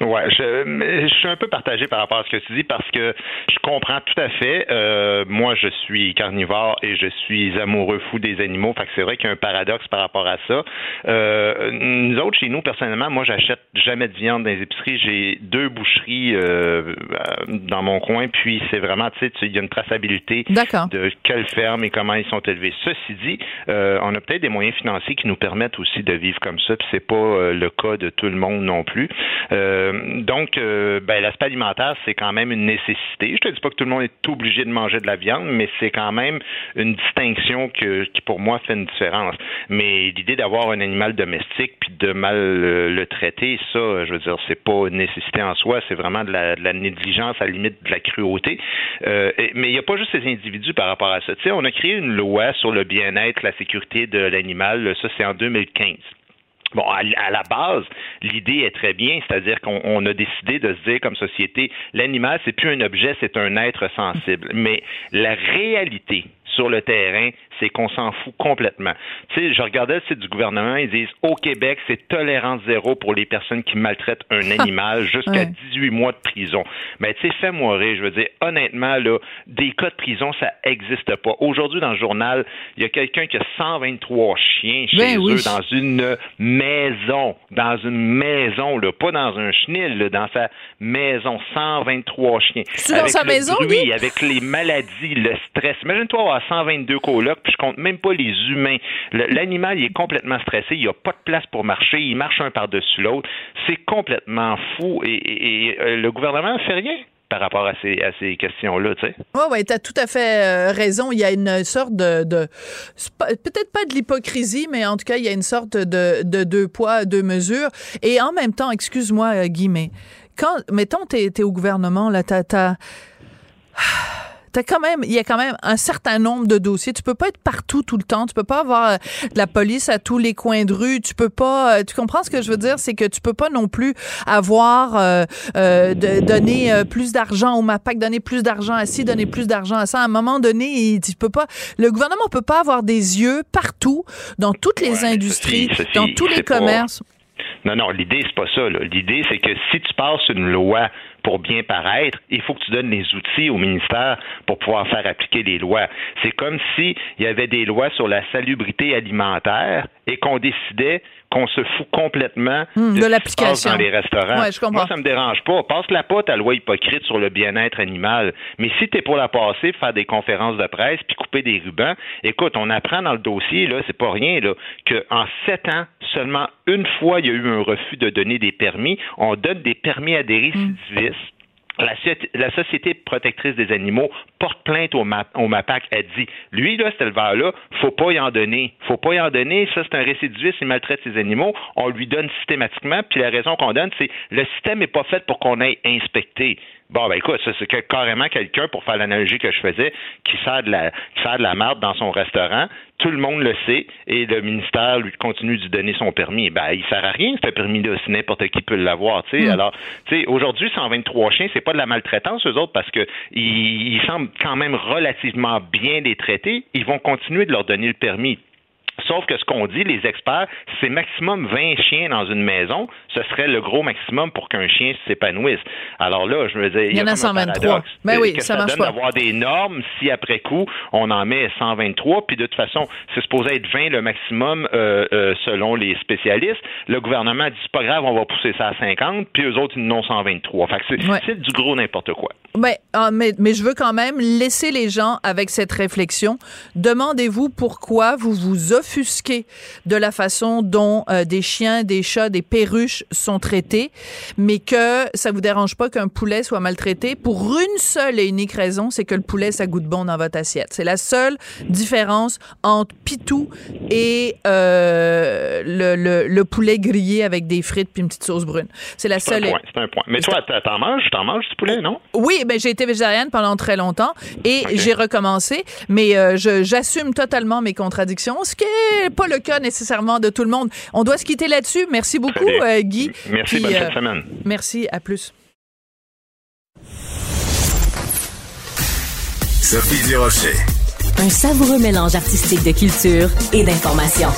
Ouais, je, je suis un peu partagé par rapport à ce que tu dis parce que je comprends tout à fait. Euh, moi, je suis carnivore et je suis amoureux fou des animaux. Fait que c'est vrai qu'il y a un paradoxe par rapport à ça. Euh, nous autres, chez nous, personnellement, moi, j'achète jamais de viande dans les épiceries. J'ai deux boucheries euh, dans mon coin, puis c'est vraiment, tu sais, il y a une traçabilité de quelle ferme et comment ils sont élevés. Ceci dit, euh, on a peut-être des moyens financiers qui nous permettent aussi de vivre comme ça, puis c'est pas euh, le cas de tout le monde non plus. Euh, euh, donc, euh, ben, l'aspect alimentaire, c'est quand même une nécessité. Je te dis pas que tout le monde est obligé de manger de la viande, mais c'est quand même une distinction qui, pour moi, fait une différence. Mais l'idée d'avoir un animal domestique puis de mal le, traiter, ça, je veux dire, c'est pas une nécessité en soi, c'est vraiment de la, négligence, à la limite de la cruauté. Euh, mais il n'y a pas juste ces individus par rapport à ça. On a créé une loi sur le bien-être, la sécurité de l'animal. Ça, c'est en 2015. Bon, à, la base, l'idée est très bien, c'est-à-dire qu'on a décidé de se dire comme société, l'animal, c'est plus un objet, c'est un être sensible. Mais la réalité sur le terrain, c'est qu'on s'en fout complètement. Tu sais, je regardais le site du gouvernement, ils disent au Québec, c'est tolérance zéro pour les personnes qui maltraitent un animal jusqu'à 18 mois de prison. Mais tu sais, fais-moi rire, je veux dire, honnêtement, là, des cas de prison, ça n'existe pas. Aujourd'hui, dans le journal, il y a quelqu'un qui a 123 chiens chez ben eux dans une maison, dans une maison, là, pas dans un chenil, là, dans sa maison, 123 chiens. C'est dans sa maison, bruit, avec les maladies, le stress. Imagine-toi avoir 122 colocs, je compte même pas les humains. L'animal, il est complètement stressé, il n'y a pas de place pour marcher, il marche un par-dessus l'autre. C'est complètement fou et, euh, le gouvernement ne fait rien par rapport à ces, à ces questions-là, tu sais. Oui, oui, tu as tout à fait euh, raison. Il y a une sorte de... peut-être pas de l'hypocrisie, mais en tout cas, il y a une sorte de, de deux poids, deux mesures. Et en même temps, excuse-moi, euh, mais quand, mettons, tu es, au gouvernement, là, tu as quand même, il y a quand même un certain nombre de dossiers. Tu peux pas être partout tout le temps. Tu peux pas avoir euh, de la police à tous les coins de rue. Tu peux pas. Euh, tu comprends ce que je veux dire, c'est que tu peux pas non plus avoir euh, euh de, donner plus d'argent au MAPAC, donner plus d'argent à ci, donner plus d'argent à ça. À un moment donné, tu peux pas. Le gouvernement peut pas avoir des yeux partout dans toutes les industries, dans tous les commerces. Non, non, l'idée, c'est pas ça. L'idée, c'est que si tu passes une loi pour bien paraître, il faut que tu donnes les outils au ministère pour pouvoir faire appliquer les lois. C'est comme s'il y avait des lois sur la salubrité alimentaire et qu'on décidait qu'on se fout complètement hmm, de, l'application dans les restaurants. Ouais, je comprends. Moi, ça me dérange pas. Passe-la pas ta loi hypocrite sur le bien-être animal. Mais si tu es pour la passer, faire des conférences de presse puis couper des rubans, écoute, on apprend dans le dossier, là, c'est pas rien, là, qu'en sept ans, seulement une fois, il y a eu un refus de donner des permis. On donne des permis à des récidivistes. La, Société protectrice des animaux porte plainte au, MAPAC. Elle dit, lui, là, cet éleveur-là, faut pas y en donner. faut pas y en donner. Ça, c'est un récidiviste, il maltraite ses animaux. On lui donne systématiquement. Puis la raison qu'on donne, c'est le système n'est pas fait pour qu'on aille inspecter. Bon, ben écoute, c'est carrément quelqu'un, pour faire l'analogie que je faisais, qui sert de la, qui sert de la marde dans son restaurant. Tout le monde le sait et le ministère lui continue de lui donner son permis. Ben, il sert à rien, ce permis-là, si n'importe qui peut l'avoir, tu sais. Mm. Alors, tu sais, aujourd'hui, 123 chiens, c'est pas de la maltraitance, eux autres, parce que ils, ils semblent quand même relativement bien les traiter. Ils vont continuer de leur donner le permis Sauf que ce qu'on dit, les experts, c'est maximum 20 chiens dans une maison. Ce serait le gros maximum pour qu'un chien s'épanouisse. Alors là, je veux dire, il y, en a 123. Mais ben oui, que ça, marche donne d'avoir des normes si après coup, on en met 123. Puis de toute façon, c'est supposé être 20 le maximum euh, euh, selon les spécialistes. Le gouvernement dit, c'est pas grave, on va pousser ça à 50. Puis eux autres, ils n'ont 123. Fait que c'est du gros n'importe quoi. Mais, ah, mais, mais je veux quand même laisser les gens avec cette réflexion. Demandez-vous pourquoi vous vous offusquez de la façon dont euh, des chiens, des chats, des perruches sont traités, mais que ça vous dérange pas qu'un poulet soit maltraité pour une seule et unique raison, c'est que le poulet, ça goûte bon dans votre assiette. C'est la seule différence entre pitou et euh, le, le, le, poulet grillé avec des frites puis une petite sauce brune. C'est la seule. C'est un point. Mais toi, t'en manges, t'en manges du poulet, non? Oui, ben, j'ai été végétarienne pendant très longtemps et j'ai recommencé, mais euh, j'assume totalement mes contradictions, ce qui n'est pas le cas nécessairement de tout le monde. On doit se quitter là-dessus. Merci beaucoup, euh, Guy. Merci, bonne euh, semaine. Merci, à plus. Sophie Durocher. Un savoureux mélange artistique de culture et d'information.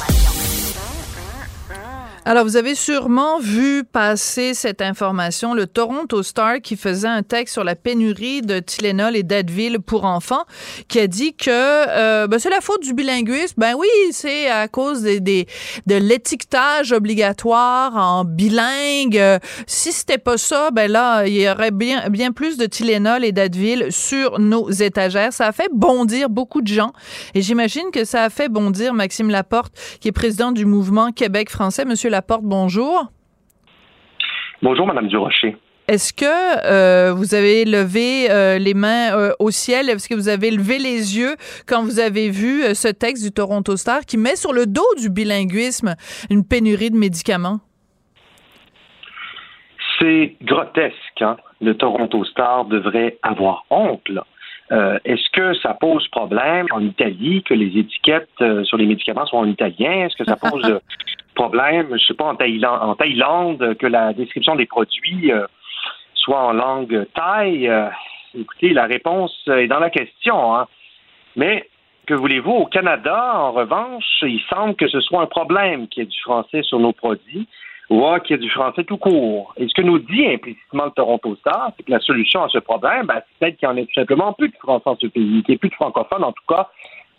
Alors, vous avez sûrement vu passer cette information, le Toronto Star qui faisait un texte sur la pénurie de Tylenol et d'Advil pour enfants, qui a dit que euh, ben, c'est la faute du bilinguisme. Ben oui, c'est à cause des, des de l'étiquetage obligatoire en bilingue. Si c'était pas ça, ben là, il y aurait bien, bien plus de Tylenol et d'Advil sur nos étagères. Ça a fait bondir beaucoup de gens. Et j'imagine que ça a fait bondir Maxime Laporte, qui est président du mouvement Québec français. Monsieur Laporte, bonjour. Bonjour, Madame Durocher. Est-ce que euh, vous avez levé euh, les mains euh, au ciel? Est-ce que vous avez levé les yeux quand vous avez vu ce texte du Toronto Star qui met sur le dos du bilinguisme une pénurie de médicaments? C'est grotesque. Hein? Le Toronto Star devrait avoir honte. Est-ce que ça pose problème en Italie que les étiquettes sur les médicaments soient en italien? Est-ce que ça pose problème, je sais pas, en Thaïlande, en Thaïlande que la description des produits euh, soit en langue thaï. Euh, écoutez, la réponse est dans la question. Hein. Mais que voulez-vous, au Canada, en revanche, il semble que ce soit un problème qu'il y ait du français sur nos produits ou qu'il y ait du français tout court. Et ce que nous dit implicitement le Toronto Star, c'est que la solution à ce problème, ben, c'est peut-être qu'il n'y en ait tout simplement plus de français en ce pays, qu'il n'y ait plus de francophones, en tout cas,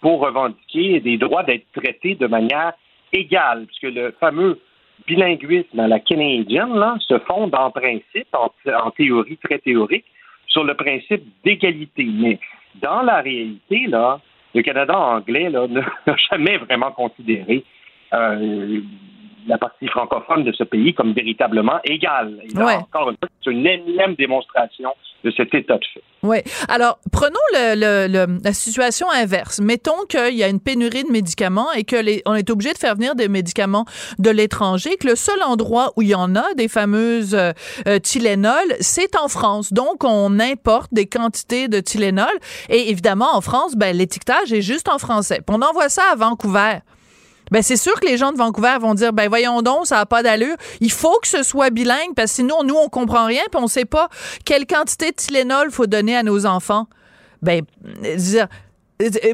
pour revendiquer des droits d'être traités de manière égal, puisque le fameux bilinguisme à la canadienne là, se fonde en principe, en, théorie très théorique, sur le principe d'égalité. Mais dans la réalité, là, le Canada anglais là, n'a jamais vraiment considéré euh, la partie francophone de ce pays comme véritablement égale. Et encore une fois, c'est une énième démonstration de cet état de fait. Oui. Alors, prenons le, la situation inverse. Mettons qu'il y a une pénurie de médicaments et que les, on est obligé de faire venir des médicaments de l'étranger, que le seul endroit où il y en a des fameuses euh, euh, c'est en France. Donc, on importe des quantités de Tylenol et évidemment, en France, ben, l'étiquetage est juste en français. Puis on envoie ça à Vancouver ben c'est sûr que les gens de Vancouver vont dire ben voyons donc ça n'a pas d'allure. Il faut que ce soit bilingue parce que sinon nous on comprend rien puis on sait pas quelle quantité de Tylenol faut donner à nos enfants. Ben dire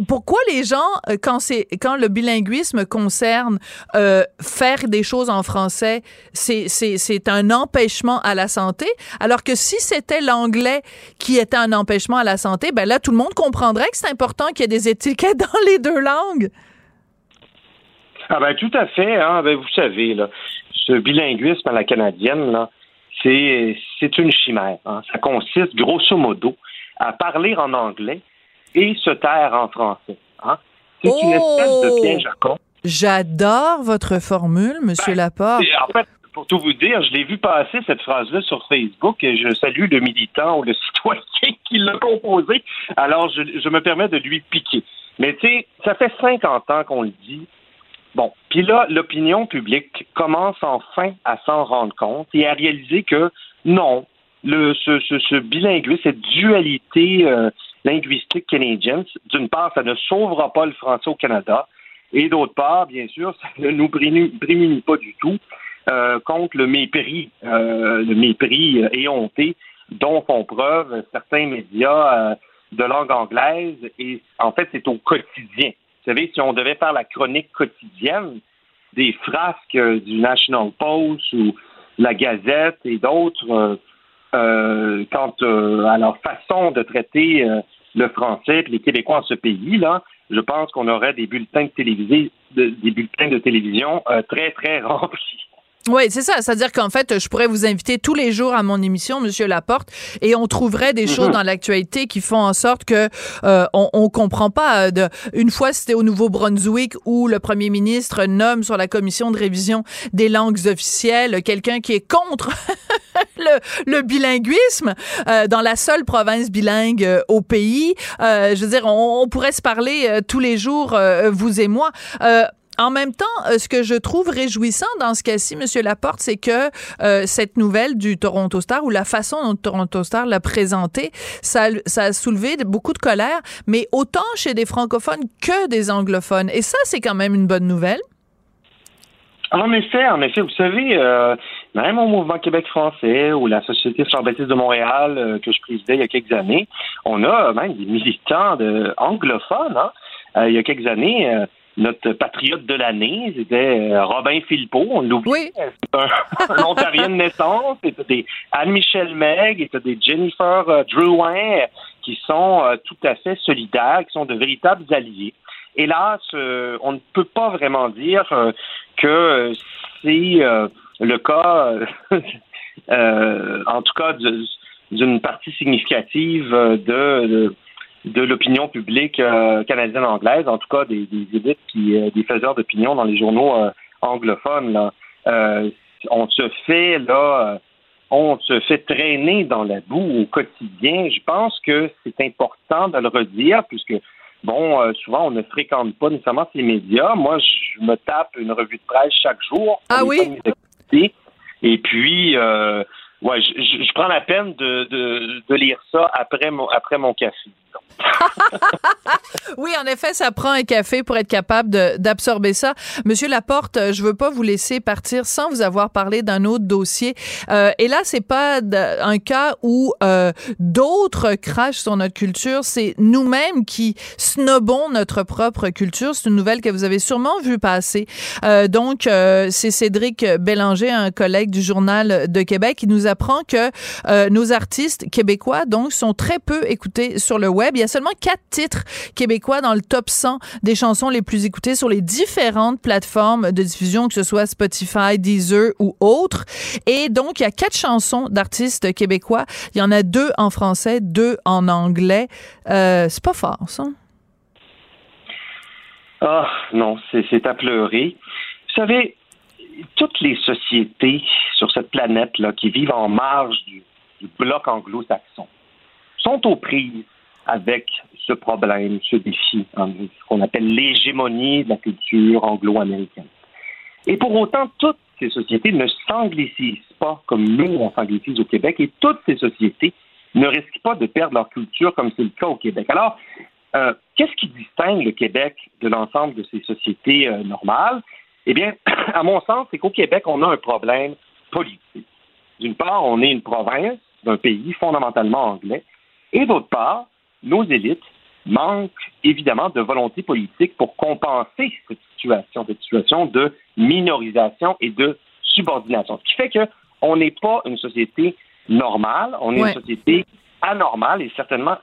pourquoi les gens, quand c'est quand le bilinguisme concerne euh, faire des choses en français, c'est c'est un empêchement à la santé, alors que si c'était l'anglais qui était un empêchement à la santé, ben là tout le monde comprendrait que c'est important qu'il y ait des étiquettes dans les deux langues. Ah ben tout à fait. Hein? Ben, vous savez, là, ce bilinguisme à la canadienne, là, c'est, c'est une chimère. Hein? Ça consiste, grosso modo, à parler en anglais et se taire en français. Hein? C'est une espèce de oh! piège à con. J'adore votre formule, Monsieur ben, Laporte. En fait, pour tout vous dire, je l'ai vu passer cette phrase-là sur Facebook et je salue le militant ou le citoyen qui l'a composé. Alors, je, je me permets de lui piquer. Mais tu sais, ça fait 50 ans qu'on le dit. Puis là, l'opinion publique commence enfin à s'en rendre compte et à réaliser que non, ce bilinguisme, cette dualité euh, linguistique canadienne, d'une part, ça ne sauvera pas le français au Canada, et d'autre part, bien sûr, ça ne nous prémunit pas du tout euh, contre le mépris, euh, le mépris éhonté dont font preuve certains médias de langue anglaise, et en fait, c'est au quotidien Vous savez, si on devait faire la chronique quotidienne des frasques du National Post ou la Gazette et d'autres euh, quant à leur façon de traiter le français et les Québécois en ce pays, là, je pense qu'on aurait des bulletins de, des bulletins de télévision très, très remplis. Oui, c'est ça. C'est-à-dire qu'en fait, je pourrais vous inviter tous les jours à mon émission, Monsieur Laporte, et on trouverait des choses mhm. dans l'actualité qui font en sorte que euh, on, on comprend pas. Euh, de, une fois, c'était au Nouveau-Brunswick où le Premier ministre nomme sur la commission de révision des langues officielles quelqu'un qui est contre le, le, bilinguisme euh, dans la seule province bilingue euh, au pays. Euh, je veux dire, on, on pourrait se parler tous les jours, vous et moi. En même temps, euh, ce que je trouve réjouissant dans ce cas-ci, M. Laporte, c'est que euh, cette nouvelle du Toronto Star ou la façon dont Toronto Star l'a présentée, ça, a soulevé beaucoup de colère, mais autant chez des francophones que des anglophones. Et ça, c'est quand même une bonne nouvelle. En effet, en effet, vous savez, euh, même au Mouvement Québec français ou la Société Jean-Baptiste de Montréal que je présidais il y a quelques années, on a même des militants anglophones. Hein. il y a quelques années, notre patriote de l'année, c'était euh, Robin Philpot, on l'oublie. Oui. Un, un, Ontarien de naissance. C'était des Anne-Michel Meg, c'était des Jennifer euh, Drouin, qui sont euh, tout à fait solidaires, qui sont de véritables alliés. Hélas, on ne peut pas vraiment dire que c'est le cas, en tout cas, d'une partie significative de de l'opinion publique euh, canadienne anglaise, en tout cas des, des élites qui, euh, des faiseurs d'opinion dans les journaux euh, anglophones. Là. on se fait là, on se fait traîner dans la boue au quotidien. Je pense que c'est important de le redire puisque bon, souvent on ne fréquente pas nécessairement ces médias. Moi, je me tape une revue de presse chaque jour. Ah oui? Et puis, euh, ouais, je, prends la peine de, de, lire ça après mon, après mon café. oui, en effet, ça prend un café pour être capable d'absorber ça. Monsieur Laporte, euh, je veux pas vous laisser partir sans vous avoir parlé d'un autre dossier. Euh, et là, c'est pas un cas où euh, d'autres crachent sur notre culture. C'est nous-mêmes qui snobons notre propre culture. C'est une nouvelle que vous avez sûrement vu passer. Donc, c'est Cédric Bélanger, un collègue du Journal de Québec, qui nous apprend que euh, nos artistes québécois, donc, sont très peu écoutés sur le web. Il y a seulement quatre titres québécois dans le top 100 des chansons les plus écoutées sur les différentes plateformes de diffusion, que ce soit Spotify, Deezer ou autres. Et donc, il y a quatre chansons d'artistes québécois. Il y en a deux en français, deux en anglais. Euh, c'est pas fort, ça. Ah, non, c'est à pleurer. Vous savez, toutes les sociétés sur cette planète-là qui vivent en marge du, bloc anglo-saxon sont aux prises avec ce problème, ce défi, hein, ce qu'on appelle l'hégémonie de la culture anglo-américaine. Et pour autant, toutes ces sociétés ne s'anglicisent pas comme nous, on s'anglicise au Québec, et toutes ces sociétés ne risquent pas de perdre leur culture comme c'est le cas au Québec. Alors, euh, qu'est-ce qui distingue le Québec de l'ensemble de ces sociétés euh, normales? Eh bien, à mon sens, c'est qu'au Québec, on a un problème politique. D'une part, on est une province d'un pays fondamentalement anglais, et d'autre part, nos élites manquent évidemment de volonté politique pour compenser cette situation, cette situation de minorisation et de subordination. Ce qui fait qu'on n'est pas une société normale, on est une société anormale et certainement,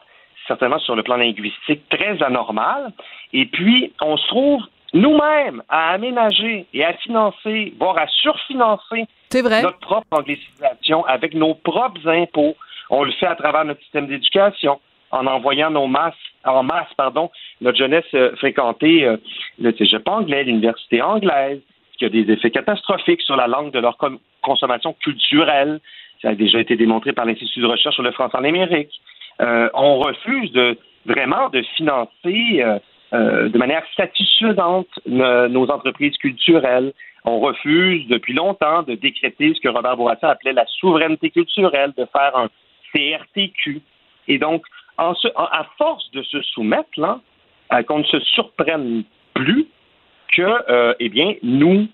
certainement sur le plan linguistique très anormale. Et puis, on se trouve nous-mêmes à aménager et à financer, voire à surfinancer notre propre anglicisation avec nos propres impôts. On le fait à travers notre système d'éducation en envoyant nos masses, en masse, pardon, notre jeunesse euh, fréquenter euh, le cégep anglais, l'université anglaise, qui a des effets catastrophiques sur la langue de leur consommation culturelle. Ça a déjà été démontré par l'Institut de recherche sur le français en Amérique. Euh, on refuse de vraiment de financer de manière satisfaisante nos entreprises culturelles. On refuse depuis longtemps de décréter ce que Robert Bourassa appelait la souveraineté culturelle, de faire un CRTQ. Et donc, à force de se soumettre, là, qu'on ne se surprenne plus que, euh, eh bien, nous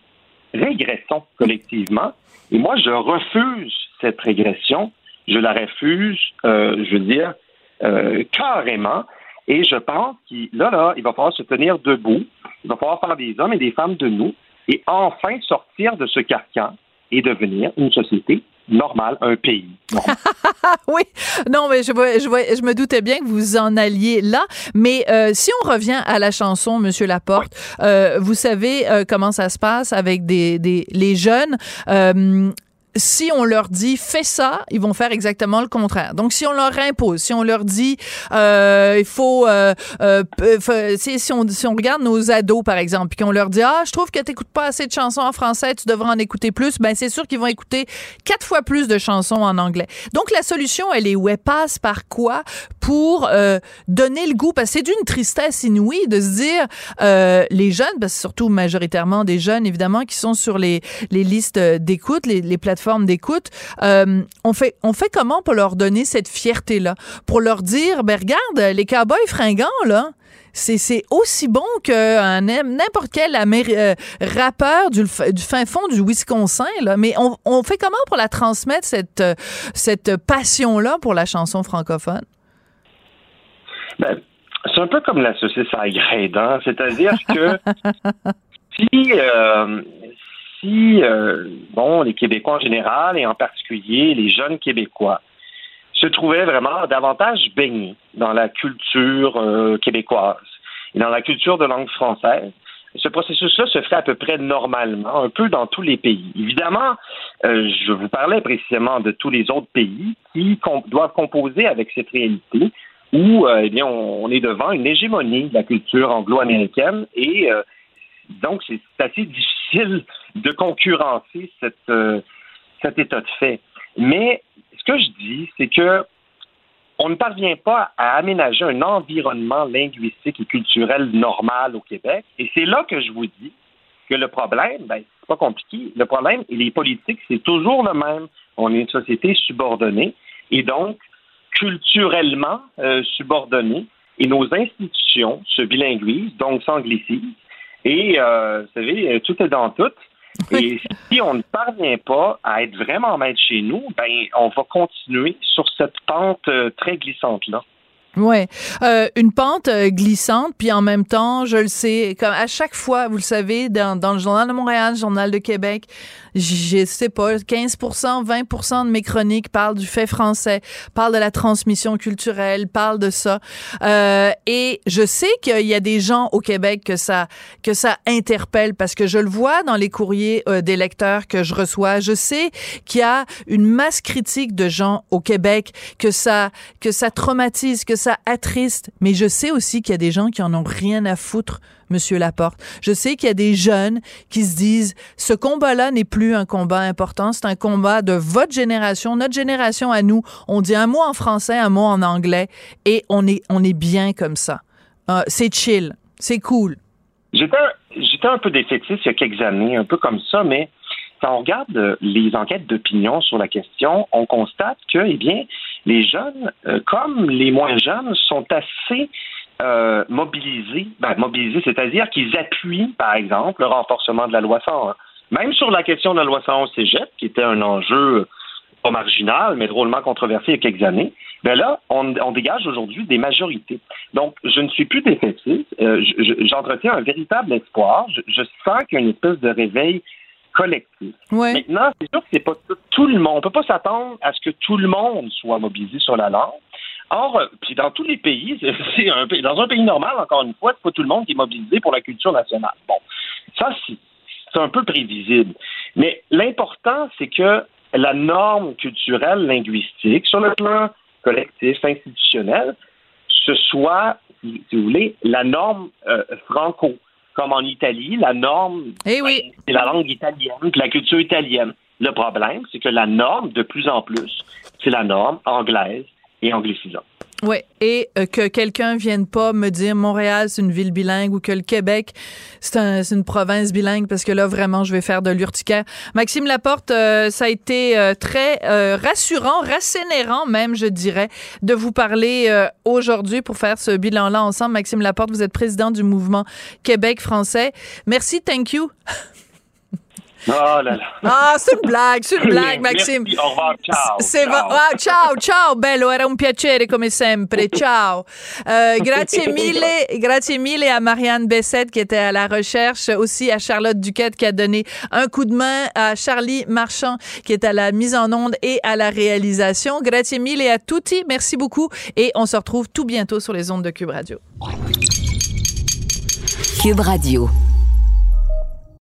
régressons collectivement. Et moi, je refuse cette régression. Je la refuse, euh, je veux dire, euh, carrément. Et je pense qu'il là, là, il va falloir se tenir debout. Il va falloir faire des hommes et des femmes de nous et enfin sortir de ce carcan et devenir une société normale, un pays. oui, non, mais je, je, je me doutais bien que vous en alliez là. Mais euh, si on revient à la chanson, Monsieur Laporte, euh, vous savez euh, comment ça se passe avec des, des les jeunes si on leur dit fais ça, ils vont faire exactement le contraire. Donc si on leur impose, si on leur dit euh, il faut, euh, euh, si, on, si on regarde nos ados par exemple, puis qu'on leur dit ah je trouve que t'écoutes pas assez de chansons en français, tu devrais en écouter plus, ben c'est sûr qu'ils vont écouter quatre fois plus de chansons en anglais. Donc la solution elle est elle passe par quoi? Pour euh, donner le goût parce que c'est d'une tristesse inouïe de se dire euh, les jeunes, parce que surtout majoritairement des jeunes évidemment qui sont sur les les listes d'écoute, les, les plateformes d'écoute. Euh, on fait on fait comment pour leur donner cette fierté là, pour leur dire ben regarde les cowboys fringants là c'est aussi bon qu'un n'importe quel euh, rappeur du, du, fin fond du Wisconsin. Là. Mais on, on, fait comment pour la transmettre, cette, euh, cette passion-là pour la chanson francophone? Ben, c'est un peu comme la saucisse à. C'est-à-dire que si, si, euh, bon, les Québécois en général et en particulier les jeunes Québécois se trouvaient vraiment davantage baignés dans la culture euh, québécoise et dans la culture de langue française, ce processus-là se fait à peu près normalement, un peu dans tous les pays. Évidemment, euh, je vous parlais précisément de tous les autres pays qui doivent composer avec cette réalité où, eh bien, on, est devant une hégémonie de la culture anglo-américaine et donc c'est assez difficile de concurrencer euh, cet état de fait. Mais ce que je dis, c'est que on ne parvient pas à aménager un environnement linguistique et culturel normal au Québec. Et c'est là que je vous dis que le problème, ben, c'est pas compliqué. Le problème, et les politiques, c'est toujours le même. On est une société subordonnée et donc culturellement euh, subordonnée. Et nos institutions se bilinguisent, donc s'anglicisent. Et, euh, vous savez, tout est dans tout. Et si on ne parvient pas à être vraiment maître chez nous, ben on va continuer sur cette pente euh, très glissante là. Ouais, euh, une pente euh, glissante, puis en même temps, je le sais, comme à chaque fois, vous le savez, dans, dans le journal de Montréal, le journal de Québec, je sais pas, 15%, 20% de mes chroniques parlent du fait français, parlent de la transmission culturelle, parlent de ça. Euh, et je sais qu'il y a des gens au Québec que ça que ça interpelle parce que je le vois dans les courriers euh, des lecteurs que je reçois. Je sais qu'il y a une masse critique de gens au Québec que ça que ça traumatise, que ça attriste. Mais je sais aussi qu'il y a des gens qui en ont rien à foutre Monsieur Laporte. Je sais qu'il y a des jeunes qui se disent ce combat-là n'est plus un combat important, c'est un combat de votre génération, notre génération à nous. On dit un mot en français, un mot en anglais et on est on est bien comme ça. Euh, c'est chill, c'est cool. J'étais j'étais un peu défaitiste il y a quelques années, un peu comme ça, mais quand on regarde les enquêtes d'opinion sur la question, on constate que, eh bien, les jeunes, euh, comme les moins jeunes, sont assez euh, mobilisés, ben, mobilisés, c'est-à-dire qu'ils appuient, par exemple, le renforcement de la loi 101. Même sur la question de la loi 101 Cégep, qui était un enjeu pas marginal, mais drôlement controversé il y a quelques années, ben là, on, dégage aujourd'hui des majorités. Donc, je ne suis plus défaitiste. Euh, J'entretiens un véritable espoir. Je, je sens qu'il y a une espèce de réveil collectif. Maintenant, c'est sûr que c'est pas tout, le monde. On peut pas s'attendre à ce que tout le monde soit mobilisé sur la langue. Or, euh, puis dans tous les pays, c'est un, dans un pays normal, encore une fois, c'est pas tout le monde qui est mobilisé pour la culture nationale. Bon, ça, c'est un peu prévisible. Mais l'important, c'est que la norme culturelle, linguistique, sur le plan collectif, institutionnel, ce soit, si vous voulez, la norme euh, franco. Comme en Italie, la norme, eh oui. c'est la langue italienne, la culture italienne. Le problème, c'est que la norme, de plus en plus, c'est la norme anglaise et anglicisante. Oui, et euh, que quelqu'un vienne pas me dire Montréal, c'est une ville bilingue ou que le Québec, c'est une province bilingue, parce que là, vraiment, je vais faire de l'urticaire. Maxime Laporte, euh, ça a été euh, très rassurant, rassénérant même, je dirais, de vous parler aujourd'hui pour faire ce bilan-là ensemble. Maxime Laporte, vous êtes président du mouvement Québec français. Merci, thank you. Oh là là. Ah, c'est une blague, c'est une blague, Maxime. Merci, au revoir, ciao. Va- ciao. ah, ciao, ciao, bello, era un piacere come sempre. Ciao. Euh, grazie mille, grazie mille à Marianne Bessette qui était à la recherche, aussi à Charlotte Duquette qui a donné un coup de main, à Charlie Marchand qui est à la mise en onde et à la réalisation. Grazie mille à tutti, merci beaucoup et on se retrouve tout bientôt sur les ondes de Cube Radio. Cube Radio.